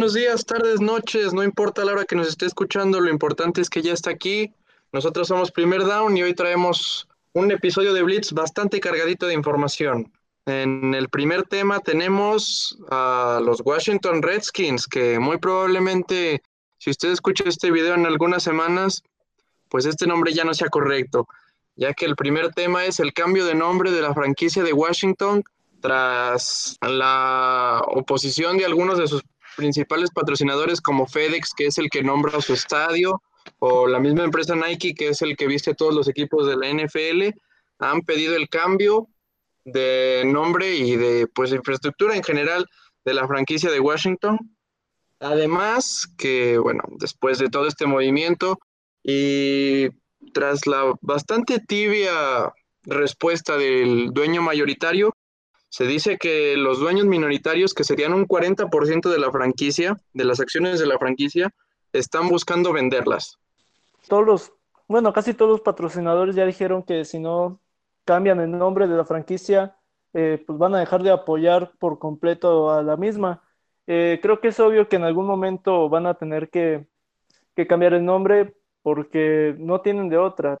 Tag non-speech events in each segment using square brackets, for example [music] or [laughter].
buenos días, tardes, noches, no importa la hora que nos esté escuchando, lo importante es que ya está aquí. Nosotros somos Primer Down y hoy traemos un episodio de Blitz bastante cargadito de información. En el primer tema tenemos a los Washington Redskins, que muy probablemente, si usted escucha este video en algunas semanas, pues este nombre ya no sea correcto, ya que el primer tema es el cambio de nombre de la franquicia de Washington tras la oposición de algunos de sus principales patrocinadores como FedEx, que es el que nombra su estadio, o la misma empresa Nike, que es el que viste a todos los equipos de la NFL, han pedido el cambio de nombre y de pues infraestructura en general de la franquicia de Washington. Además que, bueno, después de todo este movimiento y tras la bastante tibia respuesta del dueño mayoritario, se dice que los dueños minoritarios, que serían un 40% de la franquicia, de las acciones de la franquicia, están buscando venderlas. Todos los, bueno, casi todos los patrocinadores ya dijeron que si no cambian el nombre de la franquicia, eh, pues van a dejar de apoyar por completo a la misma. Eh, creo que es obvio que en algún momento van a tener que, que cambiar el nombre porque no tienen de otra.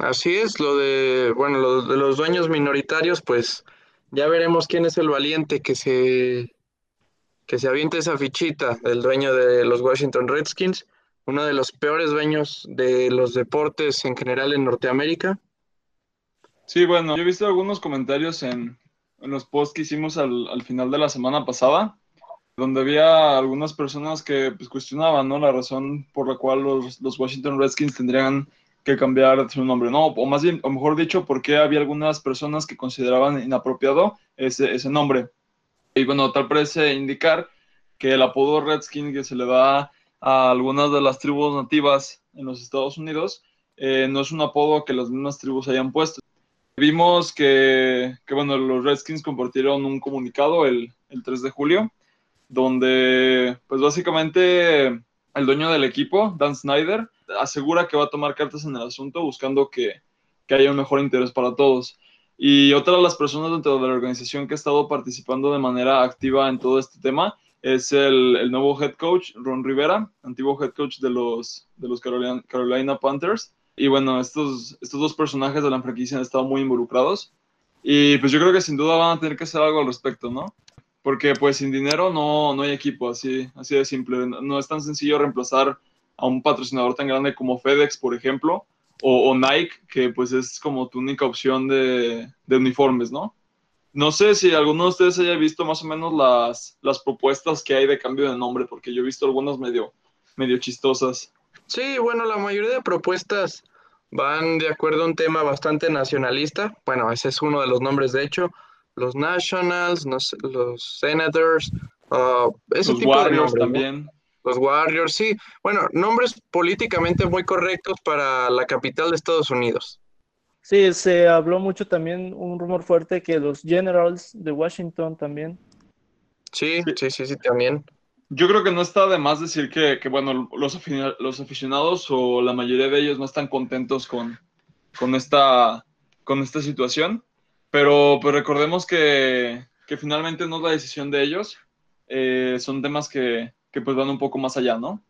Así es, lo de, bueno, lo de los dueños minoritarios, pues ya veremos quién es el valiente que se, que se aviente esa fichita del dueño de los Washington Redskins, uno de los peores dueños de los deportes en general en Norteamérica. Sí, bueno, yo he visto algunos comentarios en, los posts que hicimos al, final de la semana pasada, donde había algunas personas que pues, cuestionaban ¿no? la razón por la cual los, los Washington Redskins tendrían que cambiar su nombre, ¿no? O más bien, o mejor dicho, porque había algunas personas que consideraban inapropiado ese, ese nombre. Y bueno, tal parece indicar que el apodo Redskin que se le da a algunas de las tribus nativas en los Estados Unidos eh, no es un apodo que las mismas tribus hayan puesto. Vimos que, que bueno, los Redskins compartieron un comunicado el, el 3 de julio, donde pues básicamente el dueño del equipo, Dan Snyder, asegura que va a tomar cartas en el asunto buscando que, que haya un mejor interés para todos. Y otra de las personas dentro de la organización que ha estado participando de manera activa en todo este tema es el, el nuevo head coach, Ron Rivera, antiguo head coach de los, de los Carolina, Carolina Panthers. Y bueno, estos, estos dos personajes de la franquicia han estado muy involucrados. Y pues yo creo que sin duda van a tener que hacer algo al respecto, ¿no? Porque pues sin dinero no, no hay equipo, así, así de simple. No es tan sencillo reemplazar a un patrocinador tan grande como FedEx, por ejemplo, o, Nike, que pues es como tu única opción de, uniformes, ¿no? No sé si alguno de ustedes haya visto más o menos las, las propuestas que hay de cambio de nombre, porque yo he visto algunas medio, medio chistosas. Sí, bueno, la mayoría de propuestas van de acuerdo a un tema bastante nacionalista. Bueno, ese es uno de los nombres, de hecho. Los Nationals, los, Senators, uh, ese los Warriors también. Los Warriors, sí. Bueno, nombres políticamente muy correctos para la capital de Estados Unidos. Sí, se habló mucho también, un rumor fuerte que los Generals de Washington también. Sí, sí, sí, sí, también. Yo creo que no está de más decir que, bueno, los, los aficionados o la mayoría de ellos no están contentos con, con, esta, con esta situación, pero, pues recordemos que, finalmente no es la decisión de ellos, eh, son temas que, que pues van un poco más allá, ¿no?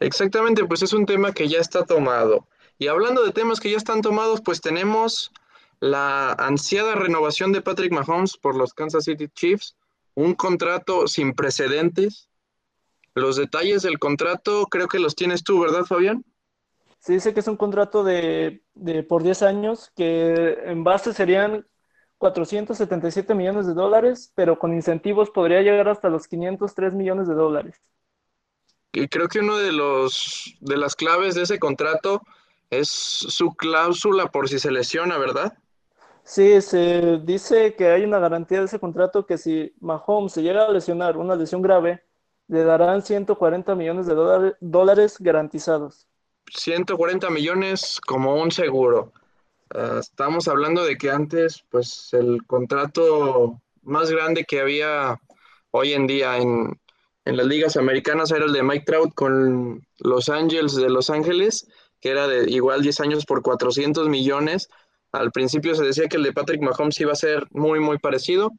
Exactamente, pues es un tema que ya está tomado. Y hablando de temas que ya están tomados, pues tenemos la ansiada renovación de Patrick Mahomes por los Kansas City Chiefs, un contrato sin precedentes. Los detalles del contrato creo que los tienes tú, ¿verdad, Fabián? Se dice que es un contrato de, de por 10 años que en base serían 477 millones de dólares, pero con incentivos podría llegar hasta los 503 millones de dólares. Y creo que uno de los de las claves de ese contrato es su cláusula por si se lesiona, ¿verdad? Sí, se dice que hay una garantía de ese contrato que si Mahomes se llega a lesionar una lesión grave, le darán 140 millones de dólares garantizados. 140 millones como un seguro. Ah, estamos hablando de que antes, pues el contrato más grande que había hoy en día en, las ligas americanas era el de Mike Trout con los Angels de Los Ángeles, que era de igual 10 años por 400 millones. Al principio se decía que el de Patrick Mahomes iba a ser muy, muy parecido.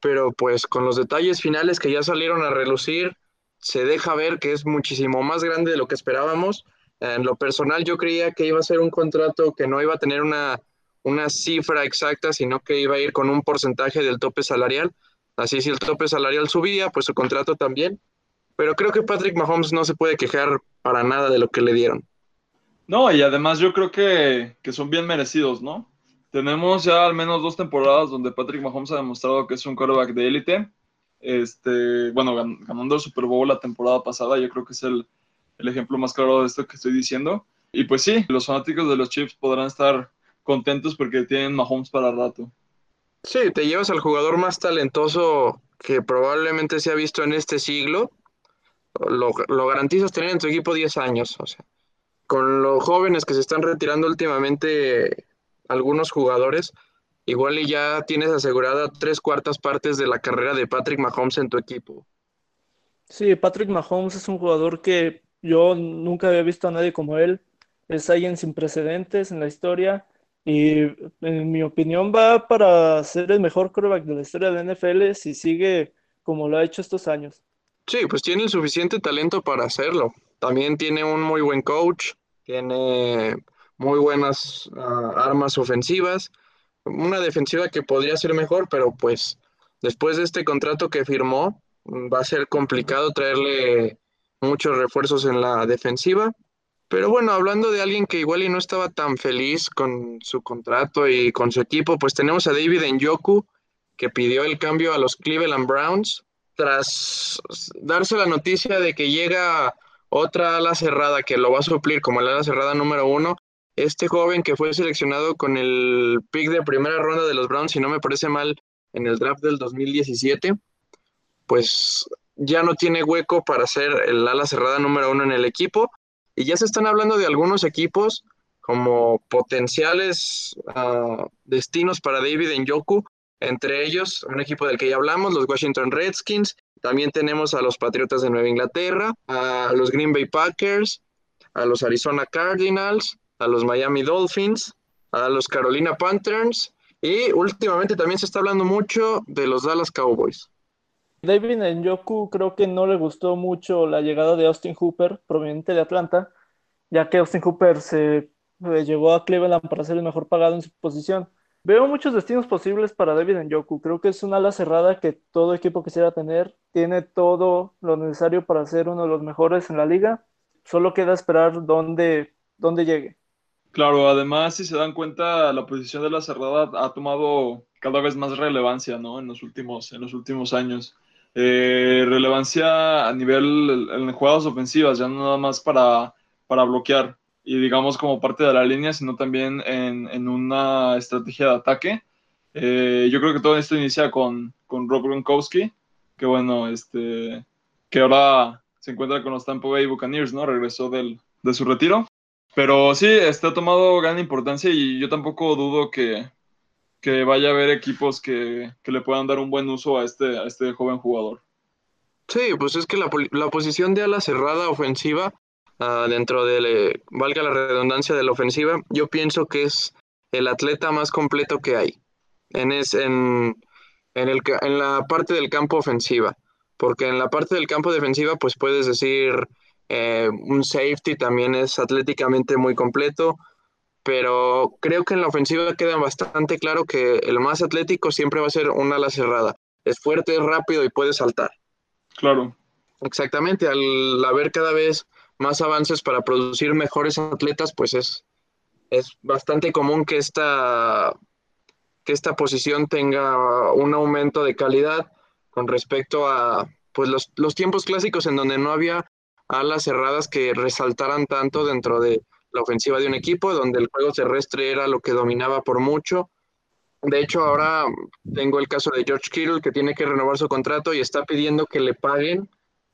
pero pues con los detalles finales que ya salieron a relucir, se deja ver que es muchísimo más grande de lo que esperábamos. En lo personal yo creía que iba a ser un contrato que no iba a tener una, una cifra exacta, sino que iba a ir con un porcentaje del tope salarial. Así si el tope salarial subía, pues su contrato también. Pero creo que Patrick Mahomes no se puede quejar para nada de lo que le dieron. No, y además yo creo que, que son bien merecidos, ¿no? Tenemos ya al menos dos temporadas donde Patrick Mahomes ha demostrado que es un quarterback de élite. Este, bueno, ganando el Super Bowl la temporada pasada, yo creo que es el, el ejemplo más claro de esto que estoy diciendo. Y pues sí, los fanáticos de los Chiefs podrán estar contentos porque tienen Mahomes para rato. Sí, te llevas al jugador más talentoso que probablemente se ha visto en este siglo. Lo, lo garantizas tener en tu equipo 10 años. O sea, con los jóvenes que se están retirando últimamente, algunos jugadores, igual y ya tienes asegurada tres cuartas partes de la carrera de Patrick Mahomes en tu equipo. Sí, Patrick Mahomes es un jugador que yo nunca había visto a nadie como él. Es alguien sin precedentes en la historia y en mi opinión va para ser el mejor quarterback de la historia de la NFL si sigue como lo ha hecho estos años. Sí, pues tiene el suficiente talento para hacerlo. También tiene un muy buen coach, tiene muy buenas uh, armas ofensivas, una defensiva que podría ser mejor, pero pues después de este contrato que firmó, va a ser complicado traerle muchos refuerzos en la defensiva. Pero bueno, hablando de alguien que igual y no estaba tan feliz con su contrato y con su equipo, pues tenemos a David Njoku, que pidió el cambio a los Cleveland Browns tras darse la noticia de que llega otra ala cerrada que lo va a suplir como el ala cerrada número uno. Este joven que fue seleccionado con el pick de primera ronda de los Browns, si no me parece mal, en el draft del 2017, pues ya no tiene hueco para ser el ala cerrada número uno en el equipo. Y ya se están hablando de algunos equipos como potenciales uh, destinos para David Njoku, entre ellos un equipo del que ya hablamos, los Washington Redskins, también tenemos a los Patriotas de Nueva Inglaterra, a los Green Bay Packers, a los Arizona Cardinals, a los Miami Dolphins, a los Carolina Panthers. Y últimamente también se está hablando mucho de los Dallas Cowboys. David Njoku creo que no le gustó mucho la llegada de Austin Hooper, proveniente de Atlanta, ya que Austin Hooper se llegó a Cleveland para ser el mejor pagado en su posición. Veo muchos destinos posibles para David Njoku. Creo que es una ala cerrada que todo equipo quisiera tener. Tiene todo lo necesario para ser uno de los mejores en la liga. Solo queda esperar dónde, dónde llegue. Claro, además, si se dan cuenta, la posición de la cerrada ha tomado cada vez más relevancia ¿no? en, los últimos, en los últimos años. Eh, relevancia a nivel en jugadas ofensivas, ya no nada más para, para bloquear y digamos como parte de la línea, sino también en, en una estrategia de ataque. Eh, yo creo que todo esto inicia con, con Rob Gronkowski, que bueno, este, que ahora se encuentra con los Tampa Bay Buccaneers, ¿no? Regresó del, de su retiro. Pero sí, está tomado gran importancia y yo tampoco dudo que, que vaya a haber equipos que, que, le puedan dar un buen uso a este, a este joven jugador. Sí, pues es que la, la posición de ala cerrada ofensiva, uh, dentro de, valga la redundancia de la ofensiva, yo pienso que es el atleta más completo que hay en, es, en, en, el, en la parte del campo ofensiva. Porque en la parte del campo defensiva, pues puedes decir, eh, un safety también es atléticamente muy completo, pero creo que en la ofensiva queda bastante claro que el más atlético siempre va a ser un ala cerrada. Es fuerte, es rápido y puede saltar. Claro. Exactamente, al haber cada vez más avances para producir mejores atletas, pues es, es bastante común que esta, que esta posición tenga un aumento de calidad con respecto a pues los, los tiempos clásicos en donde no había alas cerradas que resaltaran tanto dentro de la ofensiva de un equipo, donde el juego terrestre era lo que dominaba por mucho. De hecho, ahora tengo el caso de George Kittle, que tiene que renovar su contrato y está pidiendo que le paguen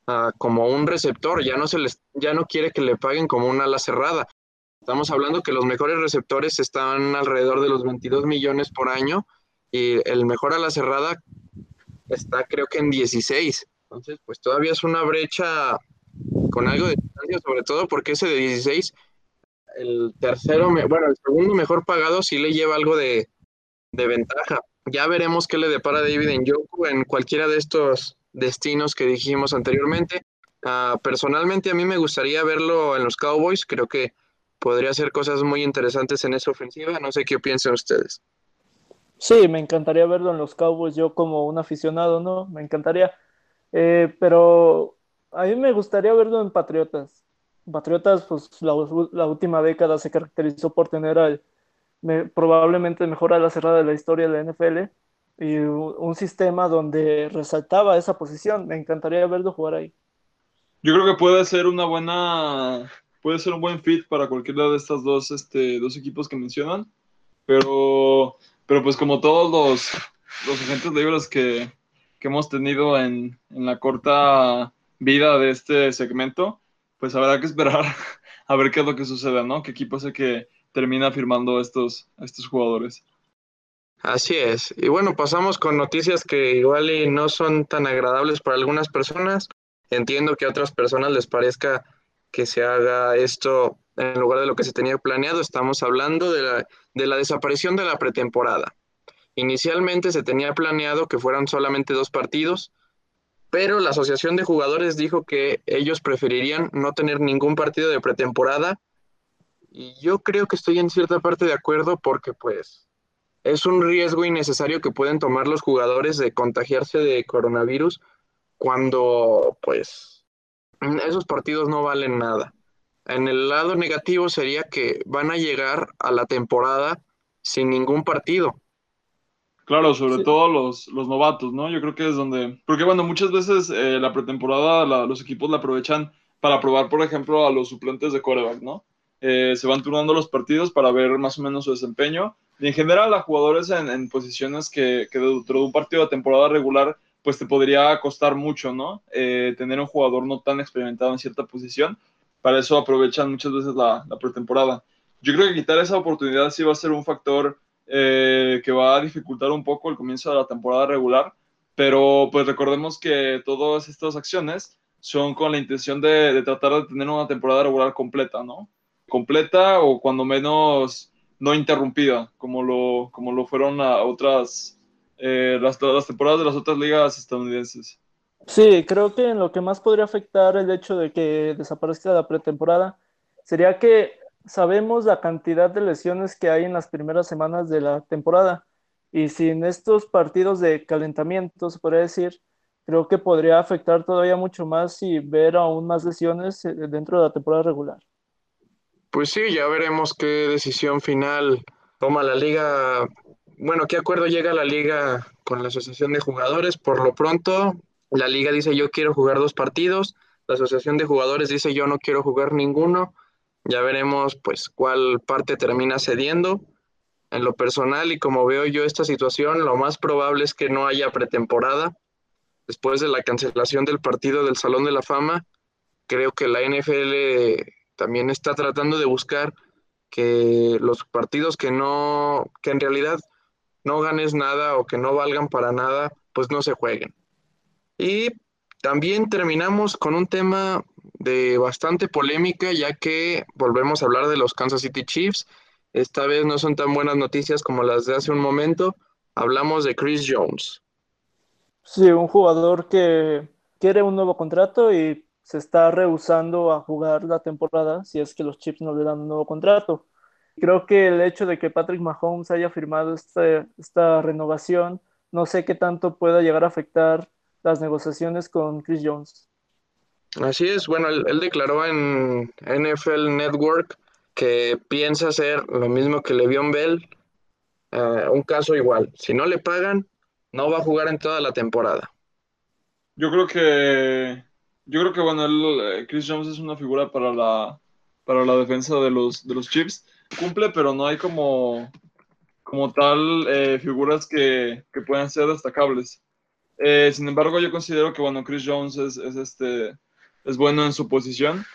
uh, como un receptor, ya no, se les, ya no quiere que le paguen como una ala cerrada. Estamos hablando que los mejores receptores están alrededor de los 22 millones por año y el mejor ala cerrada está creo que en 16. Entonces, pues todavía es una brecha con algo de distancia, sobre todo porque ese de 16 el tercero, bueno, el segundo mejor pagado sí le lleva algo de, de, ventaja. Ya veremos qué le depara David Njoku en cualquiera de estos destinos que dijimos anteriormente. Uh, personalmente a mí me gustaría verlo en los Cowboys, creo que podría hacer cosas muy interesantes en esa ofensiva, no sé qué piensan ustedes. Sí, me encantaría verlo en los Cowboys, yo como un aficionado, ¿no? Me encantaría, eh, pero a mí me gustaría verlo en Patriotas. Patriotas, pues la, última década se caracterizó por tener probablemente mejor a la cerrada de la historia de la NFL y un, un sistema donde resaltaba esa posición. Me encantaría verlo jugar ahí. Yo creo que puede ser una buena, puede ser un buen fit para cualquiera de estos dos, este, dos equipos que mencionan, pero, pero pues como todos los, los agentes libres que, que hemos tenido en, en, la corta vida de este segmento, pues habrá que esperar [laughs] a ver qué es lo que sucede, ¿no? ¿Qué equipo es el que termina firmando estos, estos jugadores? Así es. Y bueno, pasamos con noticias que igual y no son tan agradables para algunas personas. Entiendo que a otras personas les parezca que se haga esto en lugar de lo que se tenía planeado. Estamos hablando de la, de la desaparición de la pretemporada. Inicialmente se tenía planeado que fueran solamente dos partidos, pero la Asociación de Jugadores dijo que ellos preferirían no tener ningún partido de pretemporada. Y yo creo que estoy en cierta parte de acuerdo porque pues es un riesgo innecesario que pueden tomar los jugadores de contagiarse de coronavirus cuando pues esos partidos no valen nada. En el lado negativo sería que van a llegar a la temporada sin ningún partido. Claro, sobre sí. todo los, los, novatos, ¿no? Yo creo que es donde... Porque bueno, muchas veces eh, la pretemporada la, los equipos la aprovechan para probar, por ejemplo, a los suplentes de coreback, ¿no? Eh, se van turnando los partidos para ver más o menos su desempeño. Y en general a jugadores en, en posiciones que, que dentro de un partido de temporada regular pues te podría costar mucho, ¿no? Eh, tener un jugador no tan experimentado en cierta posición. Para eso aprovechan muchas veces la, la, pretemporada. Yo creo que quitar esa oportunidad sí va a ser un factor eh, que va a dificultar un poco el comienzo de la temporada regular, pero pues recordemos que todas estas acciones son con la intención de, de tratar de tener una temporada regular completa, ¿no? Completa o cuando menos no interrumpida, como lo, como lo fueron a otras eh, las, las temporadas de las otras ligas estadounidenses. Sí, creo que en lo que más podría afectar el hecho de que desaparezca la pretemporada sería que sabemos la cantidad de lesiones que hay en las primeras semanas de la temporada y sin estos partidos de calentamiento, se podría decir, creo que podría afectar todavía mucho más y ver aún más lesiones eh, dentro de la temporada regular. Pues sí, ya veremos qué decisión final toma la liga bueno, ¿qué acuerdo llega la liga con la asociación de jugadores? Por lo pronto, la liga dice yo quiero jugar dos partidos, la asociación de jugadores dice yo no quiero jugar ninguno. Ya veremos pues cuál parte termina cediendo. En lo personal y como veo yo esta situación, lo más probable es que no haya pretemporada. Después de la cancelación del partido del Salón de la Fama, creo que la NFL también está tratando de buscar que los partidos que no, que en realidad no ganes nada o que no valgan para nada, pues no se jueguen. Y también terminamos con un tema de bastante polémica, ya que volvemos a hablar de los Kansas City Chiefs. Esta vez no son tan buenas noticias como las de hace un momento. Hablamos de Chris Jones. Sí, un jugador que quiere un nuevo contrato y se está rehusando a jugar la temporada si es que los Chiefs no le dan un nuevo contrato. Creo que el hecho de que Patrick Mahomes haya firmado este, esta renovación, no sé qué tanto pueda llegar a afectar las negociaciones con Chris Jones. Así es, bueno, él, declaró en NFL Network que piensa hacer lo mismo que Le'Veon Bell, uh, un caso igual. Si no le pagan, no va a jugar en toda la temporada. Yo creo que, yo creo que bueno, él, eh, Chris Jones es una figura para la, para la defensa de los, de los Chiefs cumple, pero no hay como, como tal eh, figuras que, que puedan ser destacables. Eh, sin embargo, yo considero que bueno, Chris Jones es, es, este, es bueno en su posición.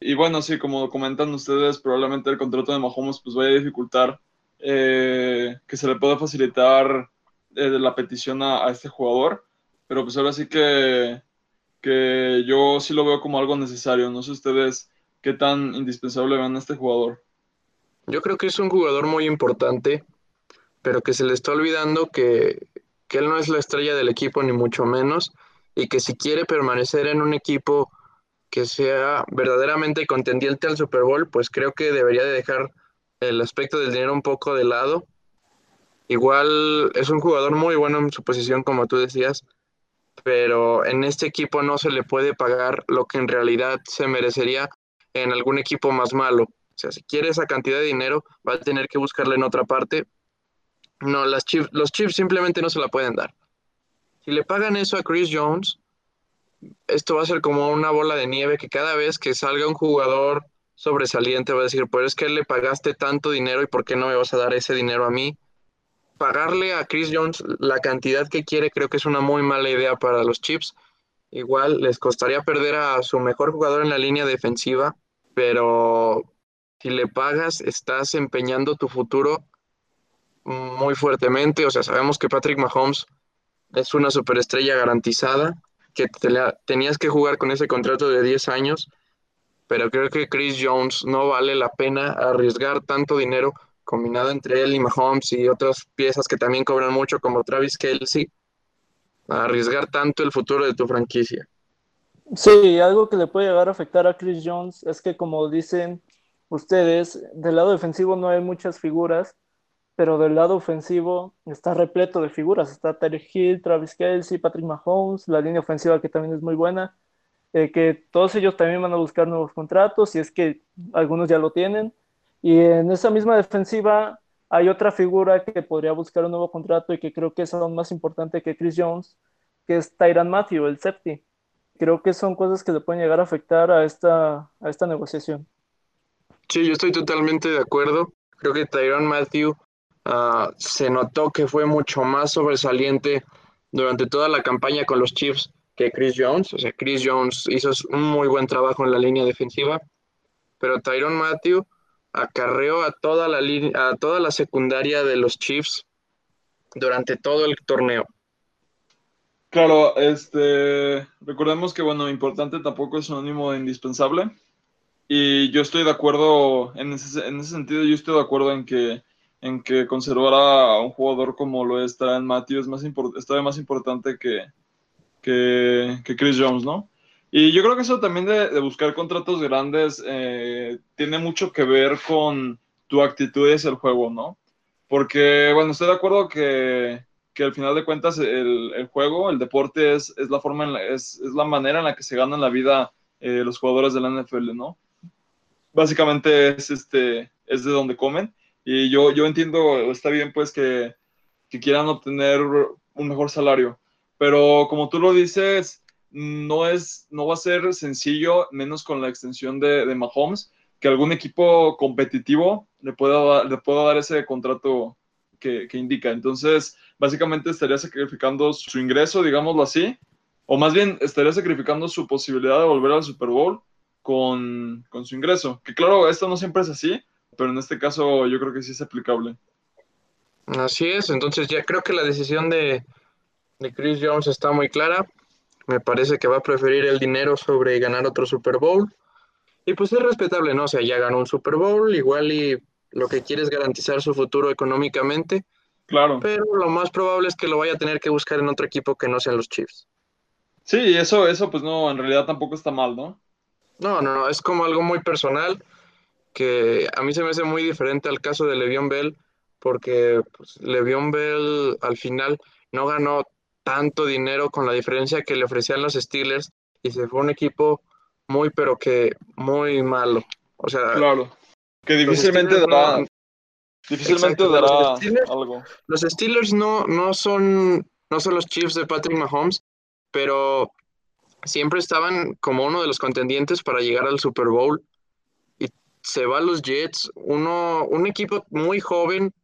Y bueno, sí, como comentan ustedes, probablemente el contrato de Mahomes pues vaya a dificultar eh, que se le pueda facilitar eh, la petición a, este jugador. Pero pues ahora sí que, que yo sí lo veo como algo necesario. No sé ustedes qué tan indispensable ven a este jugador. Yo creo que es un jugador muy importante, pero que se le está olvidando que, que él no es la estrella del equipo, ni mucho menos, y que si quiere permanecer en un equipo que sea verdaderamente contendiente al Super Bowl, pues creo que debería de dejar el aspecto del dinero un poco de lado. Igual es un jugador muy bueno en su posición, como tú decías, pero en este equipo no se le puede pagar lo que en realidad se merecería en algún equipo más malo. O sea, si quiere esa cantidad de dinero, va a tener que buscarla en otra parte. No, las los Chiefs simplemente no se la pueden dar. Si le pagan eso a Chris Jones, esto va a ser como una bola de nieve que cada vez que salga un jugador sobresaliente va a decir, pues es que le pagaste tanto dinero y ¿por qué no me vas a dar ese dinero a mí? Pagarle a Chris Jones la cantidad que quiere creo que es una muy mala idea para los Chiefs. Igual les costaría perder a su mejor jugador en la línea defensiva, pero si le pagas estás empeñando tu futuro muy fuertemente. O sea, sabemos que Patrick Mahomes es una superestrella garantizada, que tenías que jugar con ese contrato de 10 años, pero creo que Chris Jones no vale la pena arriesgar tanto dinero combinado entre él y Mahomes y otras piezas que también cobran mucho como Travis Kelsey, arriesgar tanto el futuro de tu franquicia. Sí, algo que le puede llegar a afectar a Chris Jones es que como dicen ustedes, del lado defensivo no hay muchas figuras pero del lado ofensivo está repleto de figuras. Está Terry Hill, Travis Kelsey, Patrick Mahomes, la línea ofensiva que también es muy buena, eh, que todos ellos también van a buscar nuevos contratos, y es que algunos ya lo tienen. Y en esa misma defensiva hay otra figura que podría buscar un nuevo contrato y que creo que es aún más importante que Chris Jones, que es Tyran Matthew, el safety. Creo que son cosas que le pueden llegar a afectar a esta, a esta negociación. Sí, yo estoy totalmente de acuerdo. Creo que Tyron Matthew Ah, se notó que fue mucho más sobresaliente durante toda la campaña con los Chiefs que Chris Jones. O sea, Chris Jones hizo un muy buen trabajo en la línea defensiva, pero Tyron Matthew acarreó a toda la, a toda la secundaria de los Chiefs durante todo el torneo. Claro, este, recordemos que, bueno, importante tampoco es sinónimo de indispensable. Y yo estoy de acuerdo, en ese, en ese sentido, yo estoy de acuerdo en que en que conservar a un jugador como lo está en Matthew es más está más importante que, que, Chris Jones, ¿no? Y yo creo que eso también de, buscar contratos grandes eh, tiene mucho que ver con tu actitud hacia el juego, ¿no? Porque, bueno, estoy de acuerdo que, que al final de cuentas el, el juego, el deporte es, es la forma, en es, es, la manera en la que se ganan la vida eh, los jugadores de la NFL, ¿no? Básicamente es, este, es de donde comen. Y yo, yo entiendo, está bien pues que, que quieran obtener un mejor salario, pero como tú lo dices, no, es, no va a ser sencillo, menos con la extensión de, de Mahomes, que algún equipo competitivo le pueda, le pueda dar ese contrato que, que, indica. Entonces, básicamente estaría sacrificando su ingreso, digámoslo así, o más bien estaría sacrificando su posibilidad de volver al Super Bowl con, con su ingreso. Que claro, esto no siempre es así, pero en este caso yo creo que sí es aplicable. Así es, entonces ya creo que la decisión de, de Chris Jones está muy clara. Me parece que va a preferir el dinero sobre ganar otro Super Bowl. Y pues es respetable, ¿no? O sea, ya ganó un Super Bowl, igual y lo que quiere es garantizar su futuro económicamente. Claro. Pero lo más probable es que lo vaya a tener que buscar en otro equipo que no sean los Chiefs. Sí, eso, eso pues no, en realidad tampoco está mal, ¿no? No, no, no, es como algo muy personal que a mí se me hace muy diferente al caso de Le'Veon Bell, porque pues, Le'Veon Bell al final no ganó tanto dinero con la diferencia que le ofrecían los Steelers y se fue un equipo muy, pero que muy malo. O sea, claro, que difícilmente dará, difícilmente dará algo. Los Steelers no, no, son, no son los Chiefs de Patrick Mahomes, pero siempre estaban como uno de los contendientes para llegar al Super Bowl se va a los Jets, uno, un equipo muy joven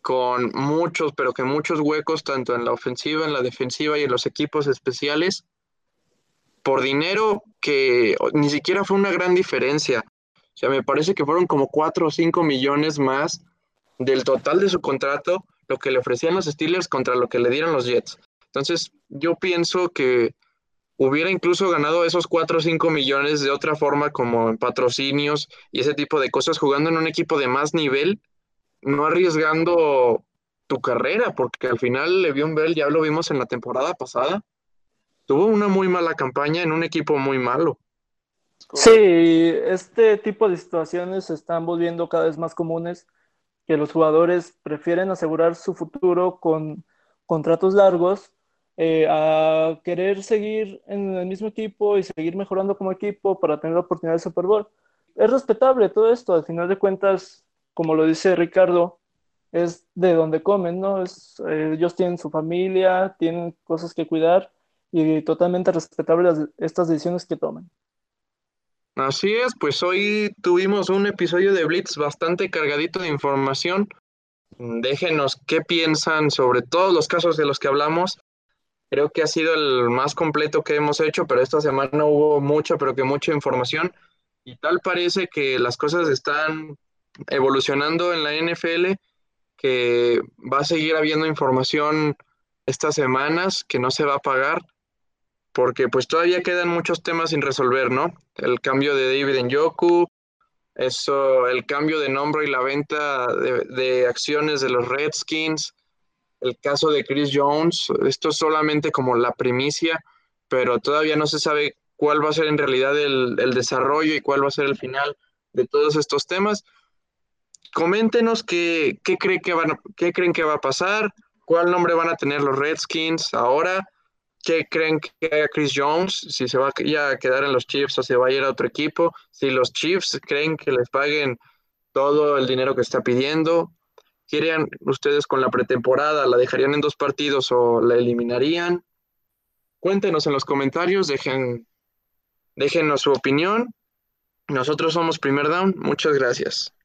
con muchos, pero que muchos huecos, tanto en la ofensiva, en la defensiva y en los equipos especiales, por dinero que ni siquiera fue una gran diferencia. O sea, me parece que fueron como 4 o 5 millones más del total de su contrato, lo que le ofrecían los Steelers contra lo que le dieron los Jets. Entonces, yo pienso que hubiera incluso ganado esos 4 o 5 millones de otra forma, como en patrocinios y ese tipo de cosas, jugando en un equipo de más nivel, no arriesgando tu carrera, porque al final Le'Veon Bell ya lo vimos en la temporada pasada, tuvo una muy mala campaña en un equipo muy malo. Sí, este tipo de situaciones se están volviendo cada vez más comunes, que los jugadores prefieren asegurar su futuro con contratos largos eh, a querer seguir en el mismo equipo y seguir mejorando como equipo para tener la oportunidad de Super Bowl. Es respetable todo esto, al final de cuentas, como lo dice Ricardo, es de donde comen, ¿no? Es, eh, ellos tienen su familia, tienen cosas que cuidar y totalmente respetable estas decisiones que toman. Así es, pues hoy tuvimos un episodio de Blitz bastante cargadito de información. Déjenos qué piensan sobre todos los casos de los que hablamos. Creo que ha sido el más completo que hemos hecho, pero esta semana hubo mucha, pero que mucha información. Y tal parece que las cosas están evolucionando en la NFL, que va a seguir habiendo información estas semanas que no se va a pagar porque pues todavía quedan muchos temas sin resolver, ¿no? El cambio de David Njoku, eso, el cambio de nombre y la venta de, acciones de los Redskins, el caso de Chris Jones, esto es solamente como la primicia, pero todavía no se sabe cuál va a ser en realidad el, desarrollo y cuál va a ser el final de todos estos temas. Coméntenos qué, qué, que van qué creen que va a pasar, cuál nombre van a tener los Redskins ahora ¿Qué creen que haga Chris Jones? Si se va a quedar en los Chiefs o se va a ir a otro equipo. Si los Chiefs creen que les paguen todo el dinero que está pidiendo. ¿Quieren ustedes con la pretemporada? ¿La dejarían en dos partidos o la eliminarían? Cuéntenos en los comentarios, dejen, déjenos su opinión. Nosotros somos Primer Down. Muchas gracias.